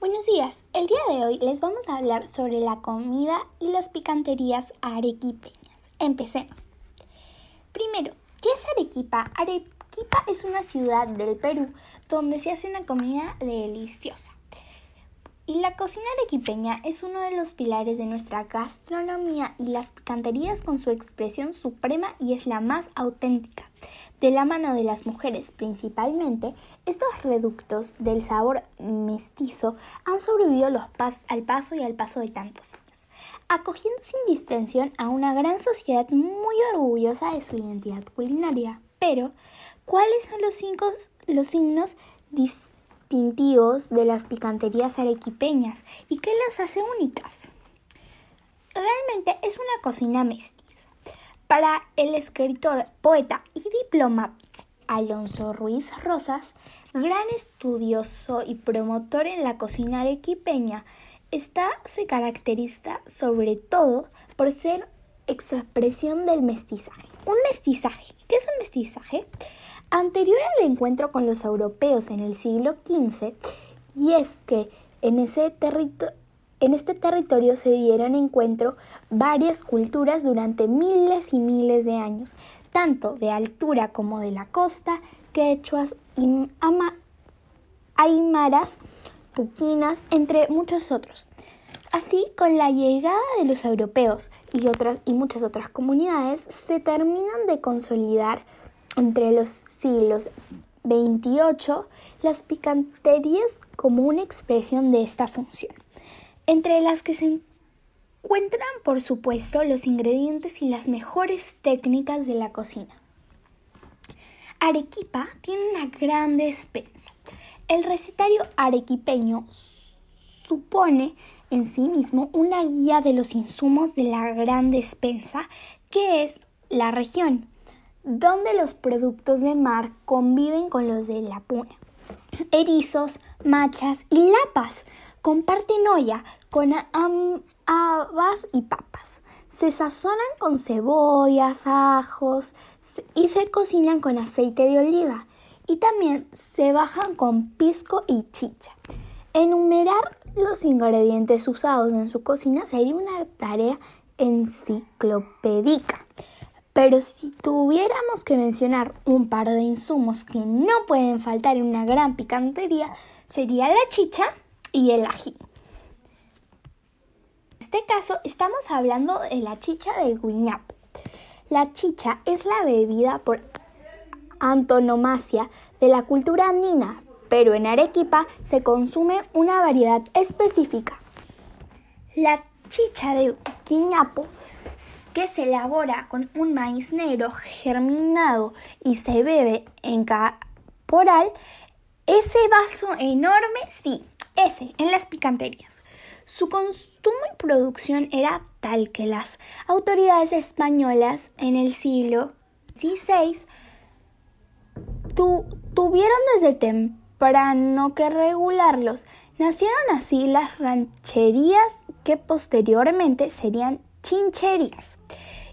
Buenos días, el día de hoy les vamos a hablar sobre la comida y las picanterías arequipeñas. Empecemos. Primero, ¿qué es Arequipa? Arequipa es una ciudad del Perú donde se hace una comida deliciosa. Y la cocina arequipeña es uno de los pilares de nuestra gastronomía y las picanterías con su expresión suprema y es la más auténtica. De la mano de las mujeres principalmente, estos reductos del sabor mestizo han sobrevivido al paso y al paso de tantos años, acogiendo sin distinción a una gran sociedad muy orgullosa de su identidad culinaria. Pero, ¿cuáles son los, cinco, los signos distintivos de las picanterías arequipeñas y qué las hace únicas. Realmente es una cocina mestiza. Para el escritor, poeta y diplomático Alonso Ruiz Rosas, gran estudioso y promotor en la cocina arequipeña, esta se caracteriza sobre todo por ser expresión del mestizaje. Un mestizaje. ¿Qué es un mestizaje? Anterior al encuentro con los europeos en el siglo XV, y es que en, ese en este territorio se dieron encuentro varias culturas durante miles y miles de años, tanto de altura como de la costa, quechuas, y aymaras, puquinas, entre muchos otros. Así, con la llegada de los europeos y, otras, y muchas otras comunidades, se terminan de consolidar entre los siglos XXVIII las picanterías como una expresión de esta función, entre las que se encuentran, por supuesto, los ingredientes y las mejores técnicas de la cocina. Arequipa tiene una gran despensa. El recetario arequipeño supone en sí mismo una guía de los insumos de la gran despensa que es la región donde los productos de mar conviven con los de la puna. Erizos, machas y lapas comparten olla con habas y papas. Se sazonan con cebollas, ajos y se cocinan con aceite de oliva. Y también se bajan con pisco y chicha. Enumerar los ingredientes usados en su cocina sería una tarea enciclopédica. Pero si tuviéramos que mencionar un par de insumos que no pueden faltar en una gran picantería, sería la chicha y el ají. En este caso estamos hablando de la chicha de guiñapo. La chicha es la bebida por antonomasia de la cultura andina, pero en Arequipa se consume una variedad específica. La chicha de guiñapo que se elabora con un maíz negro germinado y se bebe en caporal, ese vaso enorme, sí, ese, en las picanterías. Su consumo y producción era tal que las autoridades españolas en el siglo XVI tuvieron desde temprano que regularlos. Nacieron así las rancherías que posteriormente serían chincherías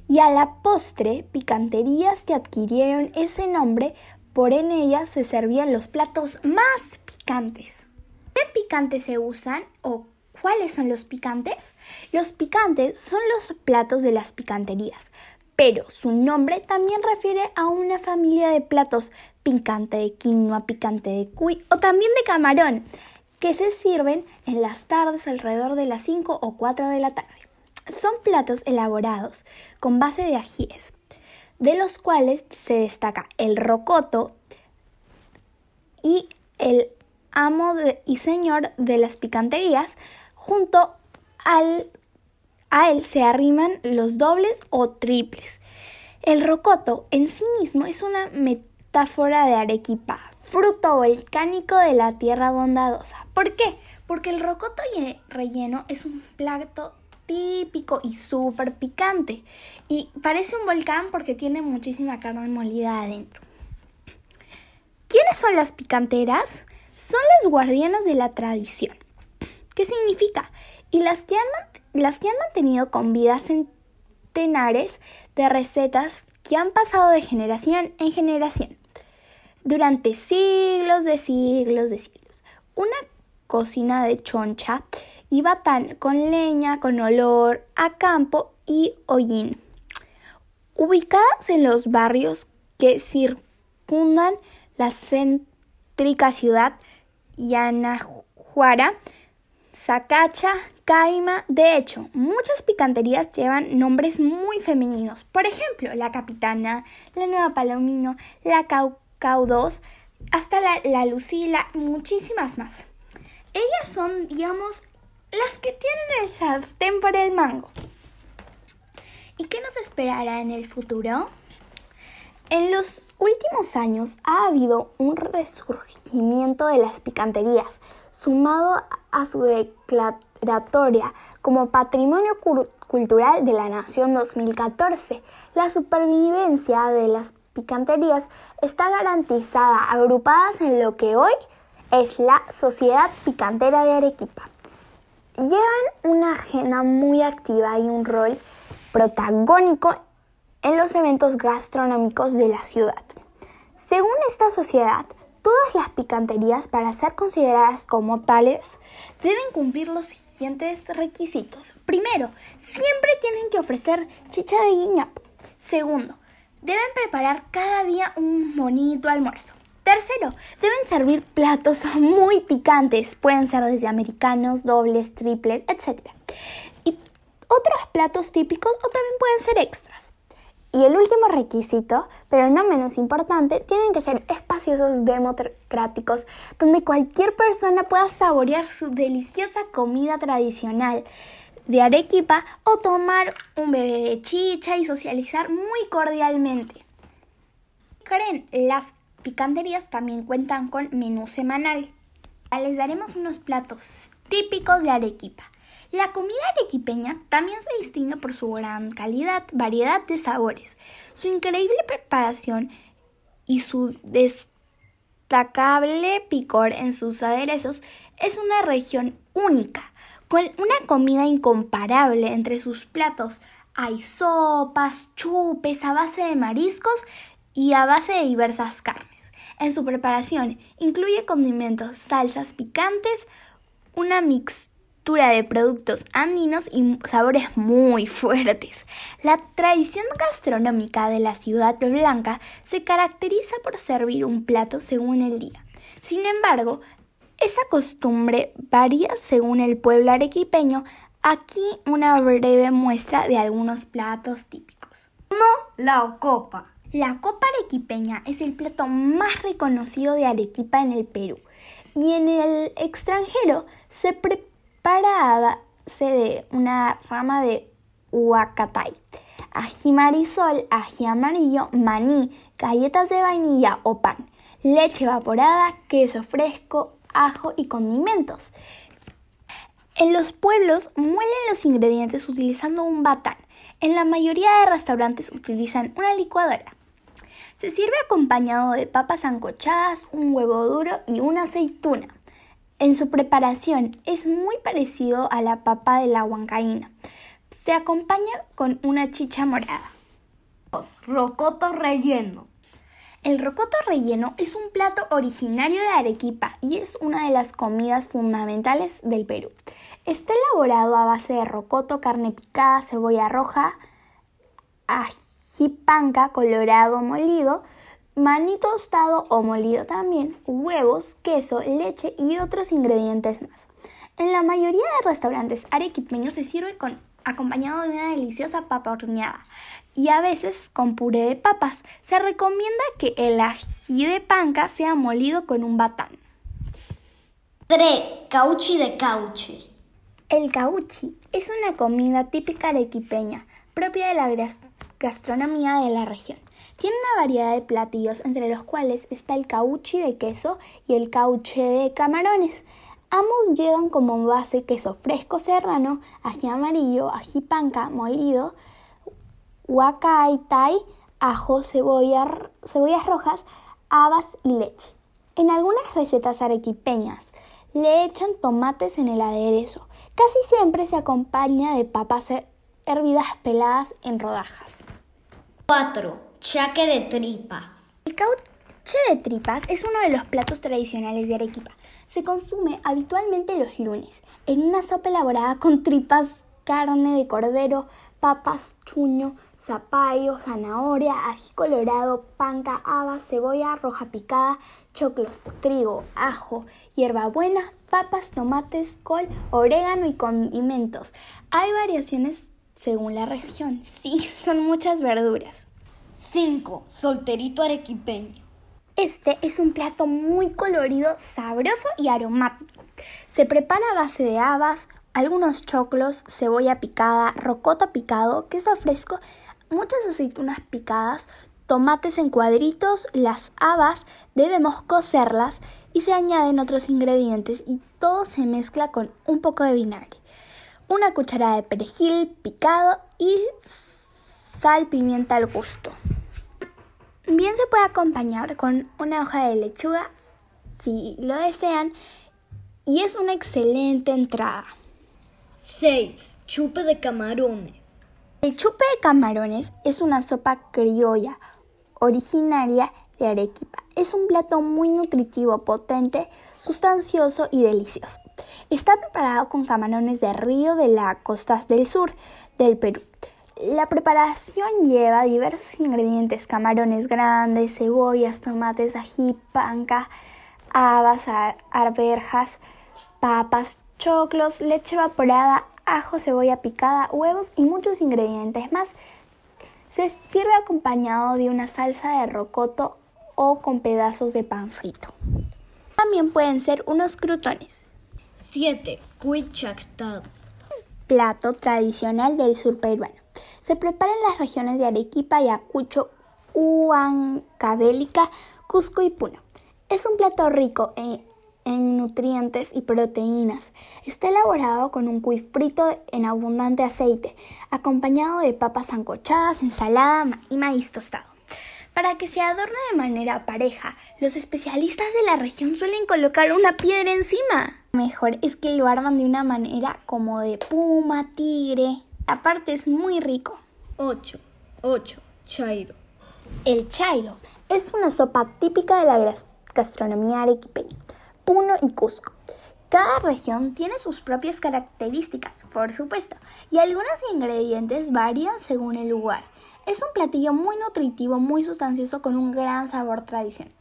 y a la postre picanterías que adquirieron ese nombre, por en ellas se servían los platos más picantes. ¿Qué picantes se usan o cuáles son los picantes? Los picantes son los platos de las picanterías, pero su nombre también refiere a una familia de platos picante de quinoa, picante de cuy o también de camarón, que se sirven en las tardes alrededor de las 5 o 4 de la tarde. Son platos elaborados con base de ajíes, de los cuales se destaca el rocoto y el amo y señor de las picanterías, junto al, a él se arriman los dobles o triples. El rocoto en sí mismo es una metáfora de Arequipa, fruto volcánico de la tierra bondadosa. ¿Por qué? Porque el rocoto relleno es un plato típico y súper picante. Y parece un volcán porque tiene muchísima carne molida adentro. ¿Quiénes son las picanteras? Son las guardianas de la tradición. ¿Qué significa? Y las que han, las que han mantenido con vida centenares de recetas que han pasado de generación en generación durante siglos de siglos de siglos. Una cocina de choncha y batán con leña, con olor a campo y hollín. Ubicadas en los barrios que circundan la céntrica ciudad Yanajuara, Sacacha, Caima. De hecho, muchas picanterías llevan nombres muy femeninos. Por ejemplo, la Capitana, la Nueva Palomino, la Caucau 2, hasta la, la Lucila, muchísimas más. Ellas son, digamos, las que tienen el sartén por el mango. ¿Y qué nos esperará en el futuro? En los últimos años ha habido un resurgimiento de las picanterías, sumado a su declaratoria como Patrimonio Cultural de la Nación 2014. La supervivencia de las picanterías está garantizada agrupadas en lo que hoy es la Sociedad Picantera de Arequipa. Llevan una agenda muy activa y un rol protagónico en los eventos gastronómicos de la ciudad. Según esta sociedad, todas las picanterías para ser consideradas como tales deben cumplir los siguientes requisitos. Primero, siempre tienen que ofrecer chicha de guiñapo. Segundo, deben preparar cada día un bonito almuerzo. Tercero, deben servir platos muy picantes, pueden ser desde americanos, dobles, triples, etc. Y otros platos típicos o también pueden ser extras. Y el último requisito, pero no menos importante, tienen que ser espaciosos democráticos, donde cualquier persona pueda saborear su deliciosa comida tradicional de Arequipa o tomar un bebé de chicha y socializar muy cordialmente. Creen las picanterías también cuentan con menú semanal. Les daremos unos platos típicos de Arequipa. La comida arequipeña también se distingue por su gran calidad, variedad de sabores, su increíble preparación y su destacable picor en sus aderezos es una región única, con una comida incomparable entre sus platos. Hay sopas, chupes a base de mariscos y a base de diversas carnes. En su preparación incluye condimentos, salsas picantes, una mixtura de productos andinos y sabores muy fuertes. La tradición gastronómica de la ciudad blanca se caracteriza por servir un plato según el día. Sin embargo, esa costumbre varía según el pueblo arequipeño. Aquí una breve muestra de algunos platos típicos. No, la copa. La copa arequipeña es el plato más reconocido de Arequipa en el Perú y en el extranjero se prepara a base de una rama de huacatay, ají marisol, ají amarillo, maní, galletas de vainilla o pan, leche evaporada, queso fresco, ajo y condimentos. En los pueblos muelen los ingredientes utilizando un batán. En la mayoría de restaurantes utilizan una licuadora. Se sirve acompañado de papas ancochadas, un huevo duro y una aceituna. En su preparación es muy parecido a la papa de la huancaína. Se acompaña con una chicha morada. Rocoto relleno. El rocoto relleno es un plato originario de Arequipa y es una de las comidas fundamentales del Perú. Está elaborado a base de rocoto, carne picada, cebolla roja, ají jipanca colorado molido, maní tostado o molido también, huevos, queso, leche y otros ingredientes más. En la mayoría de restaurantes arequipeños se sirve con acompañado de una deliciosa papa horneada y a veces con puré de papas. Se recomienda que el ají de panca sea molido con un batán. 3. Cauchi de cauche. El cauchi es una comida típica arequipeña, propia de la gastronomía de la región. Tiene una variedad de platillos entre los cuales está el cauchi de queso y el cauche de camarones. Ambos llevan como base queso fresco serrano, ají amarillo, ají panca molido, huacay, ajo, cebolla, cebollas rojas, habas y leche. En algunas recetas arequipeñas le echan tomates en el aderezo. Casi siempre se acompaña de papas hervidas peladas en rodajas. 4. Chaque de tripas. El cauche de tripas es uno de los platos tradicionales de Arequipa. Se consume habitualmente los lunes, en una sopa elaborada con tripas, carne de cordero, papas, chuño, zapallo, zanahoria, ají colorado, panca, habas, cebolla roja picada, choclos, trigo, ajo, hierbabuena, papas, tomates, col, orégano y condimentos. Hay variaciones según la región. Sí, son muchas verduras. 5. Solterito arequipeño. Este es un plato muy colorido, sabroso y aromático. Se prepara a base de habas, algunos choclos, cebolla picada, rocoto picado, queso fresco, muchas aceitunas picadas, tomates en cuadritos, las habas debemos cocerlas y se añaden otros ingredientes y todo se mezcla con un poco de vinagre, una cucharada de perejil picado y sal, pimienta al gusto. Bien se puede acompañar con una hoja de lechuga si lo desean y es una excelente entrada. 6. Chupe de camarones. El chupe de camarones es una sopa criolla originaria de Arequipa. Es un plato muy nutritivo, potente, sustancioso y delicioso. Está preparado con camarones de río de las costas del sur del Perú. La preparación lleva diversos ingredientes, camarones grandes, cebollas, tomates, ají, panca, habas, arberjas, papas, choclos, leche evaporada, ajo, cebolla picada, huevos y muchos ingredientes más. Se sirve acompañado de una salsa de rocoto o con pedazos de pan frito. También pueden ser unos crutones. 7. Cuichactado. Plato tradicional del sur peruano. Se prepara en las regiones de Arequipa, Ayacucho, Huancavelica, Cusco y Puno. Es un plato rico en, en nutrientes y proteínas. Está elaborado con un cuy frito en abundante aceite, acompañado de papas ancochadas, ensalada y maíz tostado. Para que se adorne de manera pareja, los especialistas de la región suelen colocar una piedra encima. Mejor es que lo arman de una manera como de puma, tigre. Aparte es muy rico. 8. 8. Chairo. El chairo es una sopa típica de la gastronomía arequipeña. Puno y Cusco. Cada región tiene sus propias características, por supuesto, y algunos ingredientes varían según el lugar. Es un platillo muy nutritivo, muy sustancioso con un gran sabor tradicional.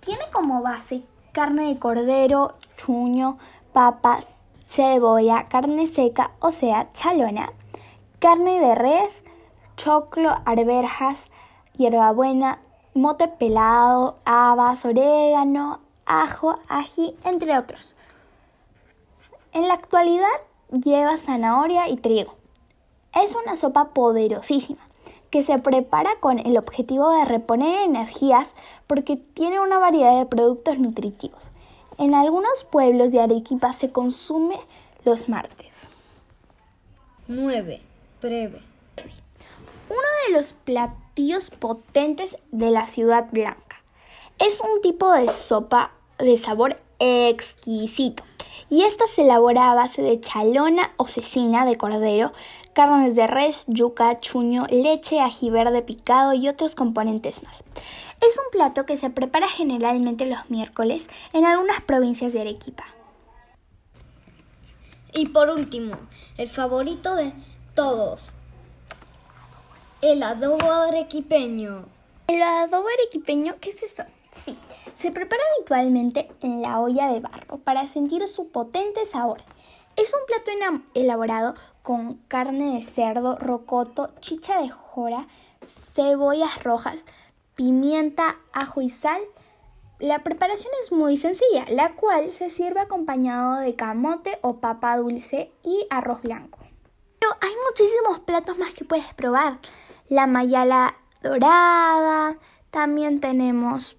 Tiene como base carne de cordero, chuño, papas, cebolla, carne seca, o sea, chalona, carne de res, choclo, arberjas, hierbabuena, mote pelado, habas, orégano, ajo, ají, entre otros. En la actualidad lleva zanahoria y trigo. Es una sopa poderosísima que se prepara con el objetivo de reponer energías porque tiene una variedad de productos nutritivos. En algunos pueblos de Arequipa se consume los martes. 9. Breve. Uno de los platillos potentes de la ciudad blanca. Es un tipo de sopa de sabor exquisito. Y esta se elabora a base de chalona o cecina de cordero, carnes de res, yuca, chuño, leche, ají verde picado y otros componentes más. Es un plato que se prepara generalmente los miércoles en algunas provincias de Arequipa. Y por último, el favorito de todos, el adobo arequipeño. ¿El adobo arequipeño qué es eso? Sí, se prepara habitualmente en la olla de barro para sentir su potente sabor. Es un plato elaborado con carne de cerdo, rocoto, chicha de jora, cebollas rojas, pimienta, ajo y sal. La preparación es muy sencilla, la cual se sirve acompañado de camote o papa dulce y arroz blanco. Pero hay muchísimos platos más que puedes probar. La mayala dorada, también tenemos